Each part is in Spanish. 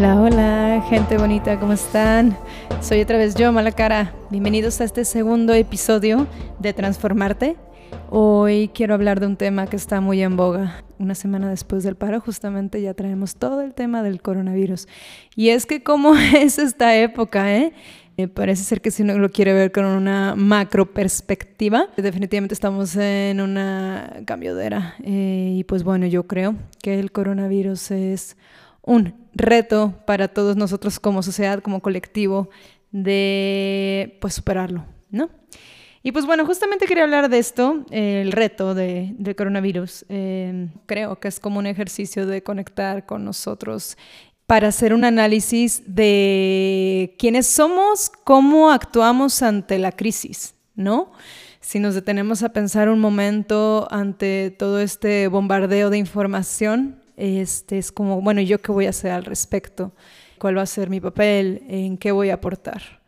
Hola, hola, gente bonita, ¿cómo están? Soy otra vez yo, Mala Cara. Bienvenidos a este segundo episodio de Transformarte. Hoy quiero hablar de un tema que está muy en boga. Una semana después del paro, justamente ya traemos todo el tema del coronavirus. Y es que cómo es esta época, ¿eh? Eh, parece ser que si uno lo quiere ver con una macro perspectiva, definitivamente estamos en una cambio de era. Eh, y pues bueno, yo creo que el coronavirus es un reto para todos nosotros como sociedad, como colectivo, de pues superarlo, ¿no? Y pues bueno, justamente quería hablar de esto, el reto de, del coronavirus. Eh, creo que es como un ejercicio de conectar con nosotros para hacer un análisis de quiénes somos, cómo actuamos ante la crisis, ¿no? Si nos detenemos a pensar un momento ante todo este bombardeo de información, este es como, bueno, ¿yo qué voy a hacer al respecto? ¿Cuál va a ser mi papel? ¿En qué voy a aportar?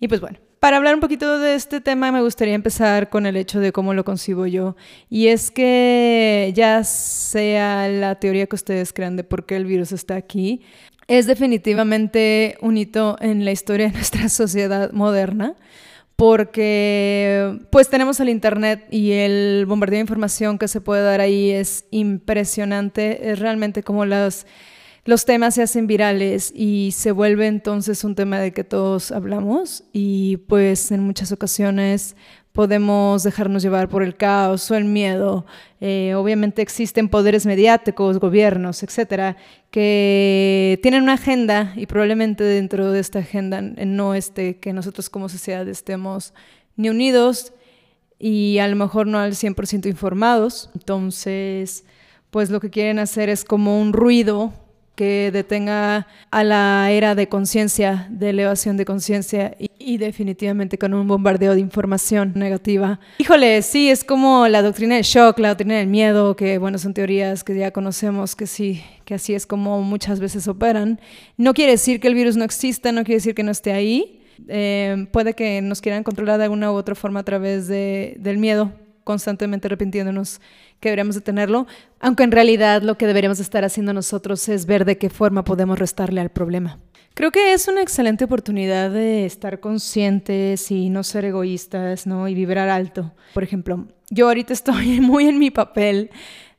Y pues bueno, para hablar un poquito de este tema me gustaría empezar con el hecho de cómo lo concibo yo. Y es que ya sea la teoría que ustedes crean de por qué el virus está aquí, es definitivamente un hito en la historia de nuestra sociedad moderna porque pues tenemos el internet y el bombardeo de información que se puede dar ahí es impresionante, es realmente como las los temas se hacen virales y se vuelve entonces un tema de que todos hablamos y pues en muchas ocasiones podemos dejarnos llevar por el caos o el miedo. Eh, obviamente existen poderes mediáticos, gobiernos, etcétera, que tienen una agenda y probablemente dentro de esta agenda no esté que nosotros como sociedad estemos ni unidos y a lo mejor no al 100% informados. Entonces, pues lo que quieren hacer es como un ruido que detenga a la era de conciencia, de elevación de conciencia y, definitivamente con un bombardeo de información negativa. Híjole, sí, es como la doctrina del shock, la doctrina del miedo, que bueno, son teorías que ya conocemos que sí, que así es como muchas veces operan. No quiere decir que el virus no exista, no quiere decir que no esté ahí. Eh, puede que nos quieran controlar de alguna u otra forma a través de, del miedo, constantemente arrepintiéndonos que deberíamos de tenerlo, aunque en realidad lo que deberíamos estar haciendo nosotros es ver de qué forma podemos restarle al problema. Creo que es una excelente oportunidad de estar conscientes y no ser egoístas, ¿no? Y vibrar alto. Por ejemplo, yo ahorita estoy muy en mi papel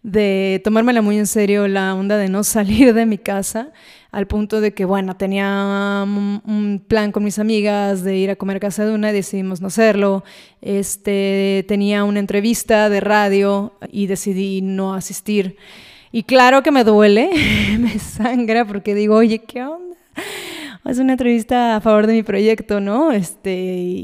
de tomármela muy en serio la onda de no salir de mi casa, al punto de que, bueno, tenía un plan con mis amigas de ir a comer a casa de una y decidimos no hacerlo. Este, tenía una entrevista de radio y decidí no asistir. Y claro que me duele, me sangra porque digo, oye, ¿qué onda? Es una entrevista a favor de mi proyecto, ¿no? Este,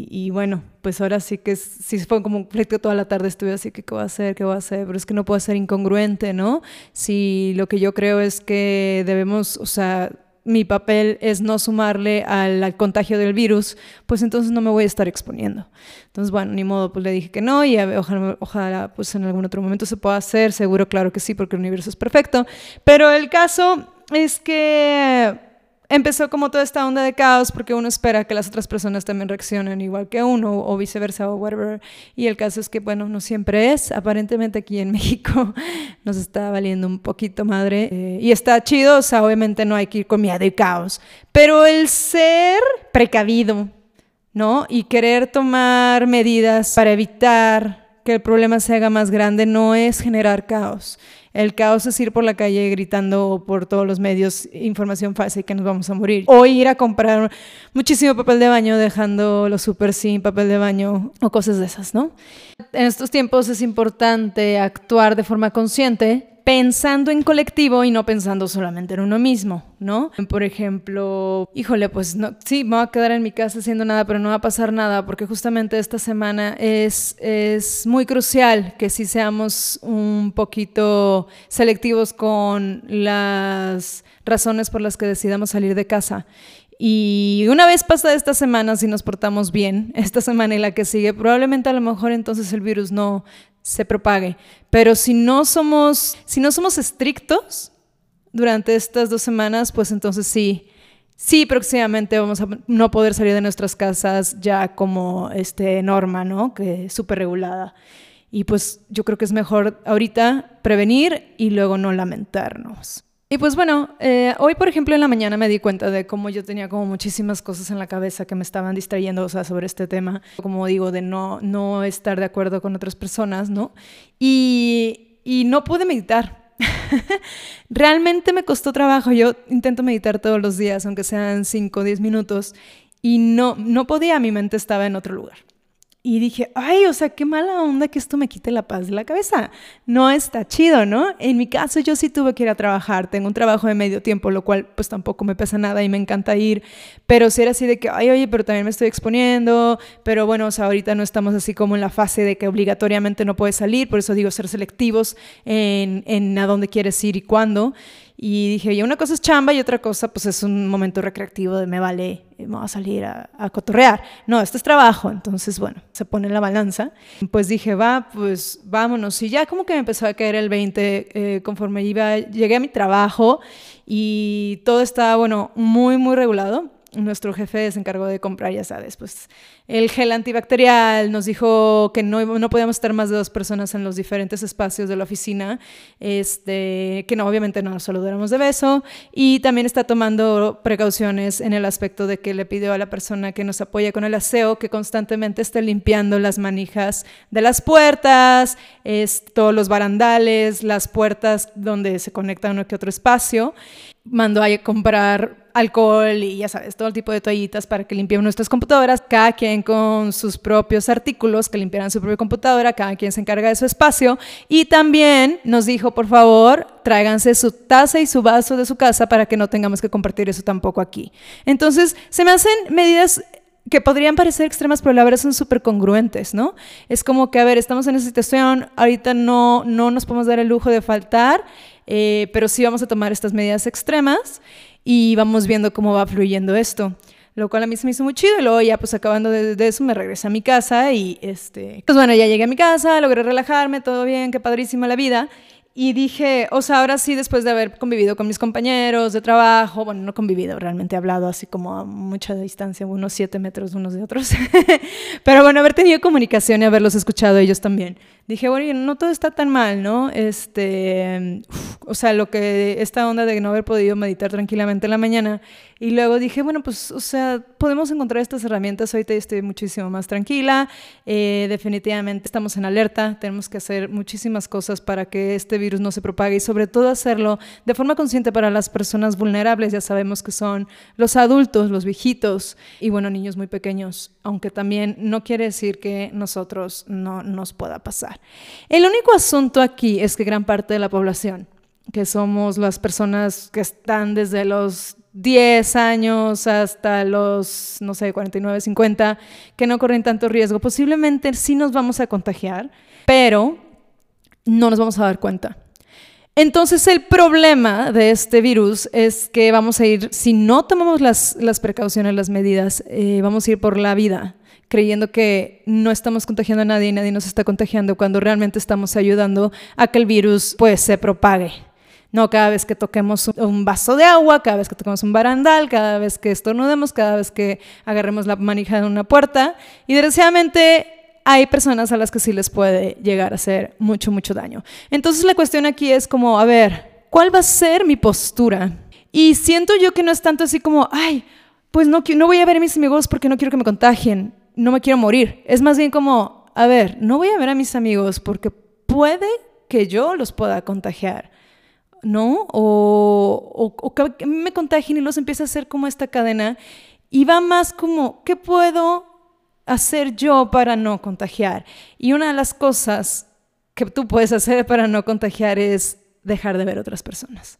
y bueno, pues ahora sí que sí fue como un conflicto toda la tarde, estuve así que qué voy a hacer, qué voy a hacer, pero es que no puedo ser incongruente, ¿no? Si lo que yo creo es que debemos, o sea, mi papel es no sumarle al, contagio del virus, pues entonces no me voy a estar exponiendo. Entonces, bueno, ni modo, pues le dije que no y ojalá, ojalá pues en algún otro momento se pueda hacer, seguro, claro que sí, porque el universo es perfecto, pero el caso es que empezó como toda esta onda de caos porque uno espera que las otras personas también reaccionen igual que uno o viceversa o whatever. Y el caso es que, bueno, no siempre es. Aparentemente aquí en México nos está valiendo un poquito madre. Eh, y está chido, o sea, obviamente no hay que ir con miedo y caos. Pero el ser precavido, ¿no? Y querer tomar medidas para evitar que el problema se haga más grande no es generar caos el caos es ir por la calle gritando por todos los medios información falsa y que nos vamos a morir. O ir a comprar muchísimo papel de baño dejando los super sin papel de baño o cosas de esas, ¿no? En estos tiempos es importante actuar de forma consciente pensando en colectivo y no pensando solamente en uno mismo, ¿no? Por ejemplo, híjole, pues no, sí, me voy a quedar en mi casa haciendo nada, pero no va a pasar nada porque justamente esta semana es, es muy crucial que sí seamos un poquito selectivos con las razones por las que decidamos salir de casa. Y una vez pasada esta semana, si nos portamos bien, esta semana y la que sigue, probablemente a lo mejor entonces el virus no se propague. Pero si no somos, si no somos estrictos durante estas dos semanas, pues entonces sí, sí próximamente vamos a no poder salir de nuestras casas ya como este norma, ¿no? Que súper regulada. Y pues yo creo que es mejor ahorita prevenir y luego no lamentarnos. Y pues bueno, eh, hoy por ejemplo en la mañana me di cuenta de cómo yo tenía como muchísimas cosas en la cabeza que me estaban distrayendo, o sea, sobre este tema, como digo, de no, no estar de acuerdo con otras personas, ¿no? Y, y no pude meditar. Realmente me costó trabajo. Yo intento meditar todos los días, aunque sean 5 o 10 minutos, y no, no podía, mi mente estaba en otro lugar. Y dije, ay, o sea, qué mala onda que esto me quite la paz de la cabeza. No está chido, ¿no? En mi caso yo sí tuve que ir a trabajar, tengo un trabajo de medio tiempo, lo cual pues tampoco me pesa nada y me encanta ir, pero si era así de que, ay, oye, pero también me estoy exponiendo, pero bueno, o sea, ahorita no estamos así como en la fase de que obligatoriamente no puedes salir, por eso digo ser selectivos en, en a dónde quieres ir y cuándo. Y dije, oye, una cosa es chamba y otra cosa pues es un momento recreativo de me vale, me voy a salir a, cotorrear. No, esto es trabajo, entonces bueno, se pone la balanza. Pues dije, va, pues vámonos. Y ya como que me empezó a caer el 20 eh, conforme iba, llegué a mi trabajo y todo estaba, bueno, muy, muy regulado nuestro jefe se encargó de comprar, ya sabes, pues el gel antibacterial, nos dijo que no, no podíamos estar más de dos personas en los diferentes espacios de la oficina, este, que no, obviamente no nos saludáramos de beso, y también está tomando precauciones en el aspecto de que le pidió a la persona que nos apoya con el aseo que constantemente esté limpiando las manijas de las puertas, es, los barandales, las puertas donde se conecta uno que otro espacio, mandó a comprar alcohol y ya sabes, todo el tipo de toallitas para que limpiemos nuestras computadoras, cada quien con sus propios artículos que limpiaran su propia computadora, cada quien se encarga de su espacio y también nos dijo, por favor, tráiganse su taza y su vaso de su casa para que no tengamos que compartir eso tampoco aquí. Entonces, se me hacen medidas que podrían parecer extremas, pero la verdad son súper congruentes, ¿no? Es como que, a ver, estamos en esa situación, ahorita no, no nos podemos dar el lujo de faltar, eh, pero sí vamos a tomar estas medidas extremas y vamos viendo cómo va fluyendo esto. Lo cual a mí se me hizo muy chido y luego ya pues acabando de, eso me regresé a mi casa y este... Pues bueno, ya llegué a mi casa, logré relajarme, todo bien, qué padrísima la vida. Y dije, o sea, ahora sí, después de haber convivido con mis compañeros de trabajo, bueno, no convivido, realmente he hablado así como a mucha distancia, unos siete metros unos de otros, pero bueno, haber tenido comunicación y haberlos escuchado ellos también dije, bueno, no todo está tan mal, ¿no? Este, o sea, lo que, esta onda de no haber podido meditar tranquilamente en la mañana. Y luego dije, bueno, pues, o sea, podemos encontrar estas herramientas. Ahorita estoy muchísimo más tranquila. Eh, definitivamente estamos en alerta. Tenemos que hacer muchísimas cosas para que este virus no se propague y sobre todo hacerlo de forma consciente para las personas vulnerables. Ya sabemos que son los adultos, los viejitos y, bueno, niños muy pequeños. Aunque también no quiere decir que nosotros no nos pueda pasar. El único asunto aquí es que gran parte de la población, que somos las personas que están desde los 10 años hasta los, no sé, 49, 50, que no corren tanto riesgo, posiblemente sí nos vamos a contagiar, pero no nos vamos a dar cuenta. Entonces el problema de este virus es que vamos a ir, si no tomamos las, precauciones, las medidas, eh, vamos a ir por la vida creyendo que no estamos contagiando a nadie y nadie nos está contagiando cuando realmente estamos ayudando a que el virus pues se propague. No cada vez que toquemos un vaso de agua, cada vez que toquemos un barandal, cada vez que estornudemos, cada vez que agarremos la manija de una puerta. Y desgraciadamente hay personas a las que sí les puede llegar a hacer mucho, mucho daño. Entonces la cuestión aquí es como, a ver, ¿cuál va a ser mi postura? Y siento yo que no es tanto así como, ay, pues no, no voy a ver a mis amigos porque no quiero que me contagien no me quiero morir. Es más bien como, a ver, no voy a ver a mis amigos porque puede que yo los pueda contagiar, ¿no? O, o, que me contagien y los empiece a hacer como esta cadena. Y va más como, ¿qué puedo hacer yo para no contagiar? Y una de las cosas que tú puedes hacer para no contagiar es dejar de ver otras personas.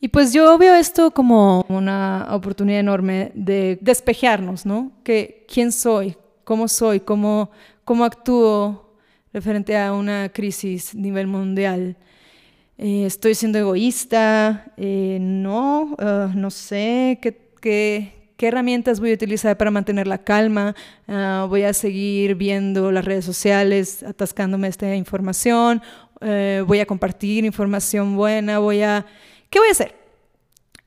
Y pues yo veo esto como una oportunidad enorme de despejarnos, ¿no? Que quién soy, cómo soy, cómo, cómo actúo referente a una crisis a nivel mundial. Eh, ¿Estoy siendo egoísta? Eh, no, ah, no sé qué, qué, qué, herramientas voy a utilizar para mantener la calma. Ah, voy a seguir viendo las redes sociales, atascándome esta información. Eh, voy a compartir información buena. Voy a... ¿Qué voy a hacer?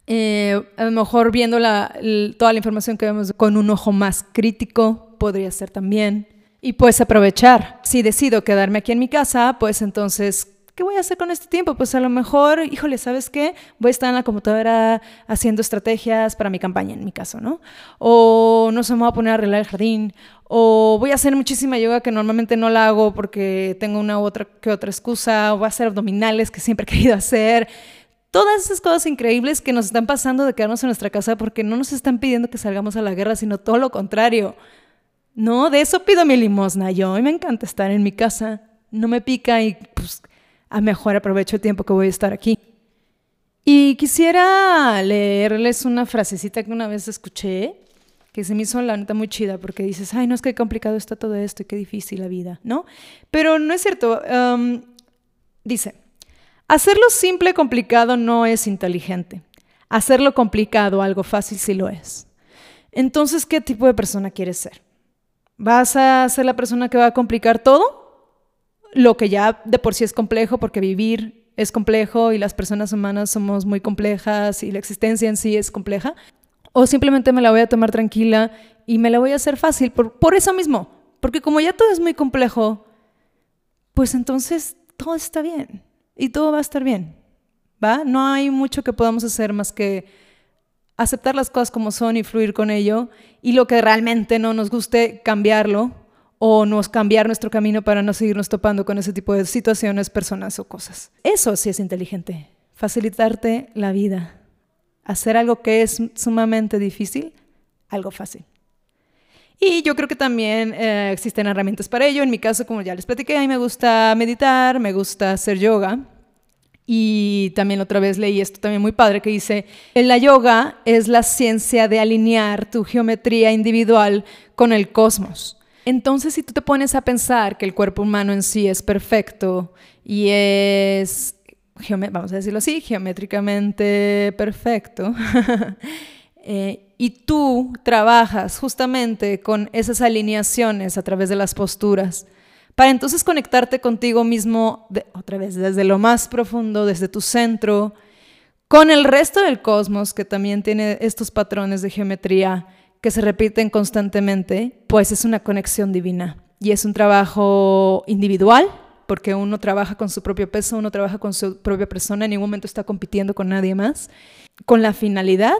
a lo mejor viendo la, toda la información que vemos con un ojo más crítico, podría ser también. Y pues aprovechar. Si decido quedarme aquí en mi casa, pues entonces ¿qué voy a hacer con este tiempo? Pues a lo mejor, híjole, ¿sabes qué? Voy a estar en la computadora haciendo estrategias para mi campaña, en mi caso, ¿no? O no sé, me voy a poner a arreglar el jardín. O voy a hacer muchísima yoga que normalmente no la hago porque tengo una u otra que otra excusa. O voy a hacer abdominales que siempre he querido hacer. Todas esas cosas increíbles que nos están pasando de quedarnos en nuestra casa porque no nos están pidiendo que salgamos a la guerra, sino todo lo contrario. No, de eso pido mi limosna yo. Y me encanta estar en mi casa. No me pica y pues a mejor aprovecho el tiempo que voy a estar aquí. Y quisiera leerles una frasecita que una vez escuché, que se me hizo la neta muy chida, porque dices, ay, no es que complicado está todo esto y qué difícil la vida, ¿no? Pero no es cierto. Um, dice, hacerlo simple complicado no es inteligente. Hacerlo complicado algo fácil sí lo es. Entonces, ¿qué tipo de persona quieres ser? ¿Vas a ser la persona que va a complicar todo? lo que ya de por sí es complejo, porque vivir es complejo y las personas humanas somos muy complejas y la existencia en sí es compleja, o simplemente me la voy a tomar tranquila y me la voy a hacer fácil por, por eso mismo, porque como ya todo es muy complejo, pues entonces todo está bien y todo va a estar bien, ¿va? No hay mucho que podamos hacer más que aceptar las cosas como son y fluir con ello y lo que realmente no nos guste, cambiarlo o nos cambiar nuestro camino para no seguirnos topando con ese tipo de situaciones, personas o cosas. Eso sí es inteligente, facilitarte la vida, hacer algo que es sumamente difícil, algo fácil. Y yo creo que también eh, existen herramientas para ello. En mi caso, como ya les platiqué, a mí me gusta meditar, me gusta hacer yoga. Y también otra vez leí esto también muy padre que dice, la yoga es la ciencia de alinear tu geometría individual con el cosmos. Entonces, si tú te pones a pensar que el cuerpo humano en sí es perfecto y es, vamos a decirlo así, geométricamente perfecto, eh, y tú trabajas justamente con esas alineaciones a través de las posturas, para entonces conectarte contigo mismo, otra vez, desde lo más profundo, desde tu centro, con el resto del cosmos que también tiene estos patrones de geometría que se repiten constantemente, pues es una conexión divina. Y es un trabajo individual, porque uno trabaja con su propio peso, uno trabaja con su propia persona, en ningún momento está compitiendo con nadie más, con la finalidad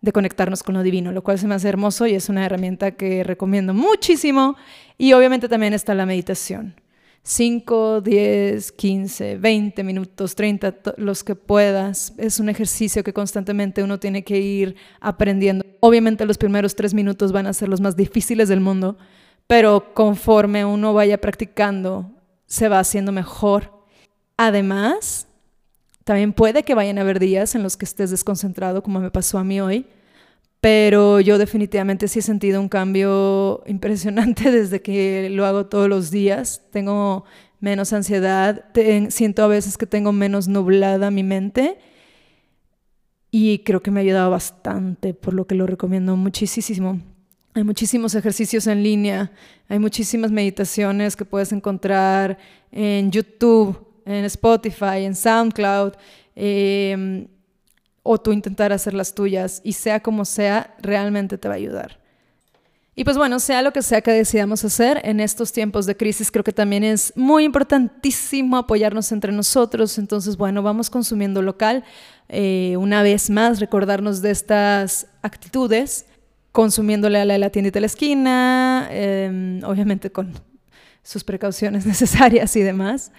de conectarnos con lo divino, lo cual se me hace hermoso y es una herramienta que recomiendo muchísimo. Y obviamente también está la meditación. 5, 10, 15, 20 minutos, 30, los que puedas. Es un ejercicio que constantemente uno tiene que ir aprendiendo. Obviamente los primeros tres minutos van a ser los más difíciles del mundo, pero conforme uno vaya practicando, se va haciendo mejor. Además, también puede que vayan a haber días en los que estés desconcentrado, como me pasó a mí hoy, pero yo definitivamente sí he sentido un cambio impresionante desde que lo hago todos los días. Tengo menos ansiedad, siento a veces que tengo menos nublada mi mente y creo que me ha ayudado bastante, por lo que lo recomiendo muchísimo. Hay muchísimos ejercicios en línea, hay muchísimas meditaciones que puedes encontrar en YouTube, en Spotify, en SoundCloud. Eh, o tú intentar hacer las tuyas y sea como sea, realmente te va a ayudar. Y pues bueno, sea lo que sea que decidamos hacer en estos tiempos de crisis, creo que también es muy importantísimo apoyarnos entre nosotros. Entonces, bueno, vamos consumiendo local. Eh, una vez más, recordarnos de estas actitudes, consumiéndole a la, la tiendita de la esquina, em, obviamente con sus precauciones necesarias y demás.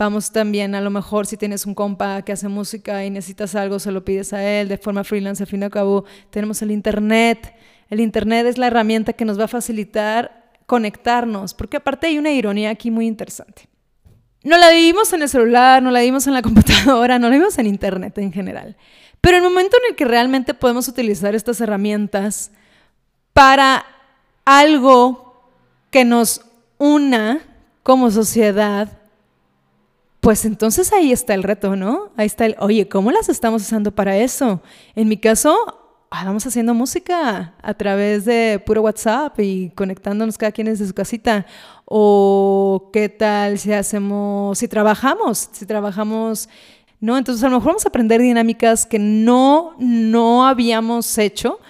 Vamos también, a lo mejor, si tienes un compa que hace música y necesitas algo, se lo pides a él de forma freelance. Al fin y al cabo, tenemos el Internet. El Internet es la herramienta que nos va a facilitar conectarnos, porque aparte hay una ironía aquí muy interesante. No la vivimos en el celular, no la vivimos en la computadora, no la vivimos en Internet en general. Pero el momento en el que realmente podemos utilizar estas herramientas para algo que nos una como sociedad, pues entonces ahí está el reto, ¿no? Ahí está el, oye, ¿cómo las estamos usando para eso? En mi caso, ah, vamos haciendo música a través de puro WhatsApp y conectándonos cada quien desde su casita. O qué tal si hacemos, si trabajamos, si trabajamos, ¿no? Entonces a lo mejor vamos a aprender dinámicas que no, no habíamos hecho,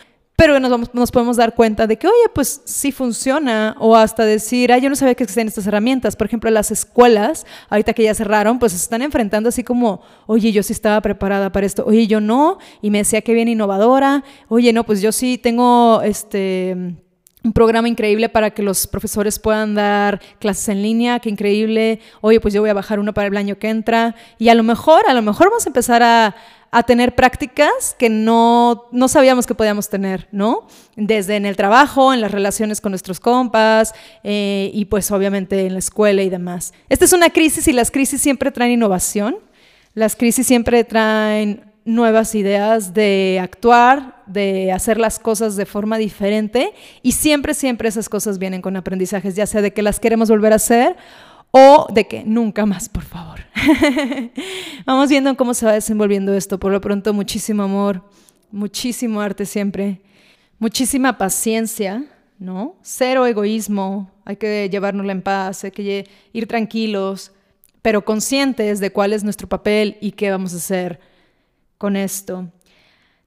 pero nos, nos podemos dar cuenta de que, oye, pues sí funciona, o hasta decir, ah, yo no sabía que existían estas herramientas. Por ejemplo, las escuelas, ahorita que ya cerraron, pues se están enfrentando así como, oye, yo sí estaba preparada para esto, oye, yo no, y me decía que bien innovadora, oye, no, pues yo sí tengo este un programa increíble para que los profesores puedan dar clases en línea, qué increíble. Oye, pues yo voy a bajar uno para el año que entra. Y a lo mejor, a lo mejor vamos a empezar a, a tener prácticas que no, no sabíamos que podíamos tener, ¿no? Desde en el trabajo, en las relaciones con nuestros compas eh, y pues obviamente en la escuela y demás. Esta es una crisis y las crisis siempre traen innovación. Las crisis siempre traen nuevas ideas de actuar, de hacer las cosas de forma diferente y siempre, siempre esas cosas vienen con aprendizajes, ya sea de que las queremos volver a hacer o de que nunca más, por favor. Vamos viendo cómo se va desenvolviendo esto. Por lo pronto, muchísimo amor, muchísimo arte siempre, muchísima paciencia, ¿no? Cero egoísmo, hay que llevárnosla en paz, hay que ir tranquilos, pero conscientes de cuál es nuestro papel y qué vamos a hacer con esto.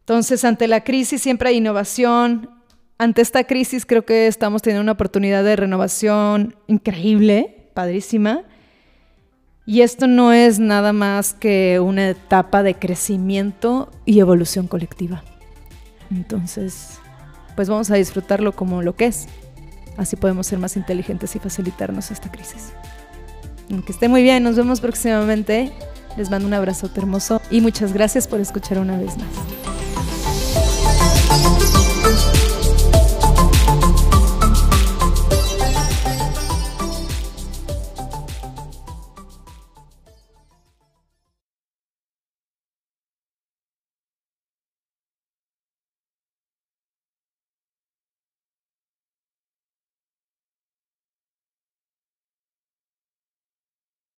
Entonces, ante la crisis siempre hay innovación. Ante esta crisis creo que estamos teniendo una oportunidad de renovación increíble padrísima. Y esto no es nada más que una etapa de crecimiento y evolución colectiva. Entonces, pues vamos a disfrutarlo como lo que es. Así podemos ser más inteligentes y facilitarnos esta crisis. Que esté muy bien, nos vemos próximamente. Les mando un abrazo hermoso y muchas gracias por escuchar una vez más.